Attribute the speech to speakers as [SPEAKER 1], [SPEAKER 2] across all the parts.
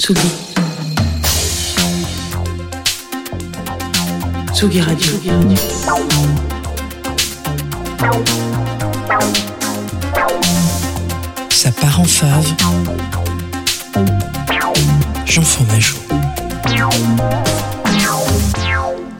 [SPEAKER 1] Tsugi. Tsugi Radio.
[SPEAKER 2] Ça part en fave. Jean Fromageau.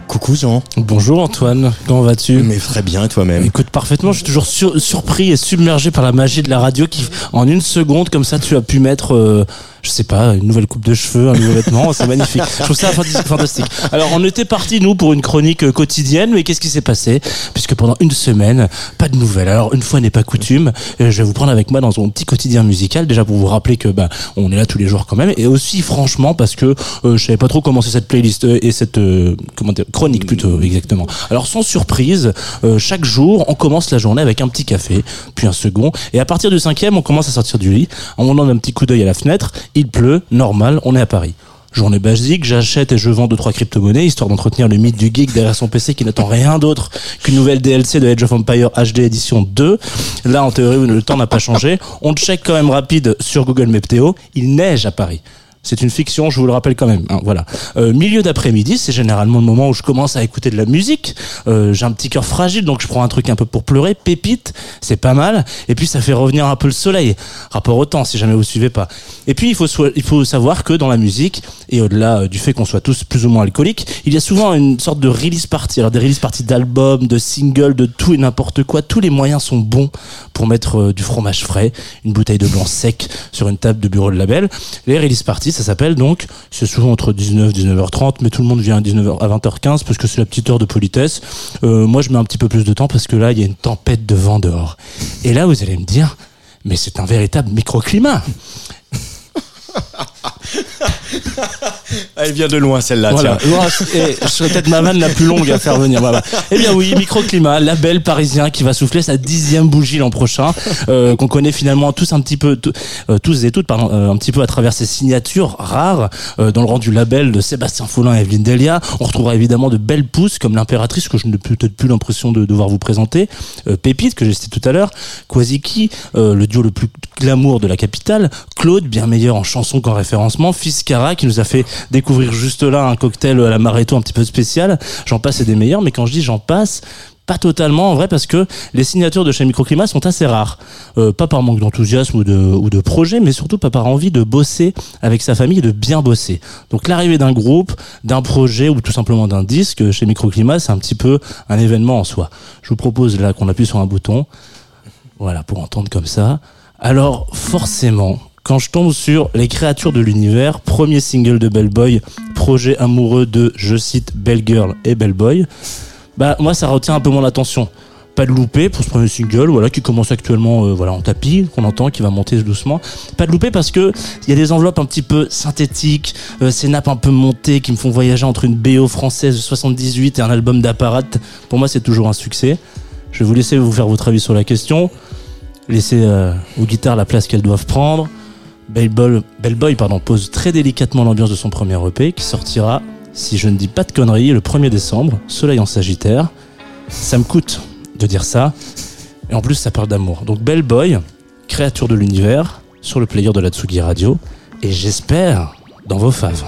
[SPEAKER 3] Coucou Jean.
[SPEAKER 4] Bonjour Antoine, comment vas-tu?
[SPEAKER 3] Mais très bien, et toi-même?
[SPEAKER 4] Écoute parfaitement, je suis toujours sur- surpris et submergé par la magie de la radio qui, en une seconde, comme ça, tu as pu mettre, euh, je sais pas, une nouvelle coupe de cheveux, un nouveau vêtement, c'est magnifique. Je trouve ça fantastique-. Alors, on était parti nous pour une chronique euh, quotidienne, mais qu'est-ce qui s'est passé? Puisque pendant une semaine, pas de nouvelles. Alors, une fois n'est pas coutume, euh, je vais vous prendre avec moi dans mon petit quotidien musical, déjà pour vous rappeler que bah, on est là tous les jours quand même, et aussi franchement parce que euh, je savais pas trop comment c'est cette playlist euh, et cette euh, comment dire, chronique plutôt exactement. Alors sans surprise, euh, chaque jour on commence la journée avec un petit café, puis un second, et à partir du cinquième on commence à sortir du lit. On donne un petit coup d'œil à la fenêtre, il pleut, normal, on est à Paris. Journée basique, j'achète et je vends deux trois crypto-monnaies histoire d'entretenir le mythe du geek derrière son PC qui n'attend rien d'autre qu'une nouvelle DLC de Age of Empire HD édition 2. Là, en théorie, le temps n'a pas changé. On check quand même rapide sur Google Météo. Il neige à Paris. C'est une fiction, je vous le rappelle quand même. hein, voilà. Euh, milieu d'après-midi, c'est généralement le moment où je commence à écouter de la musique. Euh, J'ai un petit cœur fragile, donc je prends un truc un peu pour pleurer. Pépite, c'est pas mal. Et puis ça fait revenir un peu le soleil. Rapport au temps, si jamais vous suivez pas. Et puis il faut il faut savoir que dans la musique et au-delà euh, du fait qu'on soit tous plus ou moins alcooliques, il y a souvent une sorte de release party. Alors des release parties d'albums, de singles, de tout et n'importe quoi. Tous les moyens sont bons pour mettre euh, du fromage frais, une bouteille de blanc sec sur une table de bureau de label. Les release parties, ça s'appelle donc, c'est souvent entre 19 19h30, mais tout le monde vient à 19h à 20h15 parce que c'est la petite heure de politesse. Euh, moi, je mets un petit peu plus de temps parce que là, il y a une tempête de vent dehors. Et là, vous allez me dire, mais c'est un véritable microclimat.
[SPEAKER 3] Elle vient de loin celle-là,
[SPEAKER 4] Voilà. et je serais peut-être ma vanne la plus longue à faire venir. Voilà. Eh bien oui, microclimat, label parisien qui va souffler sa dixième bougie l'an prochain, euh, qu'on connaît finalement tous un petit peu, tous- euh, tous et toutes, pardon, euh, un petit peu à travers ses signatures rares dans le rang du label de Sébastien Follin et Evelyne Delia. On retrouvera évidemment de belles pousses comme l'impératrice que je n'ai peut-être plus l'impression de devoir vous présenter, Pépite que j'ai cité tout à l'heure, Kwaziki, euh, le duo le plus glamour de la capitale, Claude, bien meilleur en chanson qu'en référencement, Fiskara qui nous a fait découvrir juste là un cocktail à la Maréto un petit peu spécial. J'en passe et des meilleurs, mais quand je dis j'en passe, pas totalement en vrai parce que les signatures de chez Microclimat sont assez rares. Euh, pas par manque d'enthousiasme ou de, projet, mais surtout pas par envie de bosser avec sa famille de bien bosser. Donc l'arrivée d'un groupe, d'un projet ou tout simplement d'un disque chez Microclimat, c'est un petit peu un événement en soi. Je vous propose là qu'on appuie sur un bouton. Voilà, pour entendre comme ça. Alors, forcément, quand je tombe sur Les créatures de l'univers, premier single de Bellboy, projet amoureux de, je cite, Belle Girl et Bellboy, bah, moi, ça retient un peu mon attention. Pas de loupé pour ce premier single, voilà, qui commence actuellement, euh, voilà, en tapis, qu'on entend, qui va monter doucement. Pas de loupé parce que il y a des enveloppes un petit peu synthétiques, euh, ces nappes un peu montées qui me font voyager entre une BO française de 78 et un album d'apparat. Pour moi, c'est toujours un succès. Je vais vous laisser vous faire votre avis sur la question. Laissez euh, aux guitares la place qu'elles doivent prendre. Bellboy, Bellboy pardon, pose très délicatement l'ambiance de son premier EP qui sortira, si je ne dis pas de conneries, le 1er décembre, Soleil en Sagittaire. Ça me coûte de dire ça. Et en plus, ça parle d'amour. Donc Bellboy, créature de l'univers, sur le player de la Tsugi Radio. Et j'espère dans vos faves.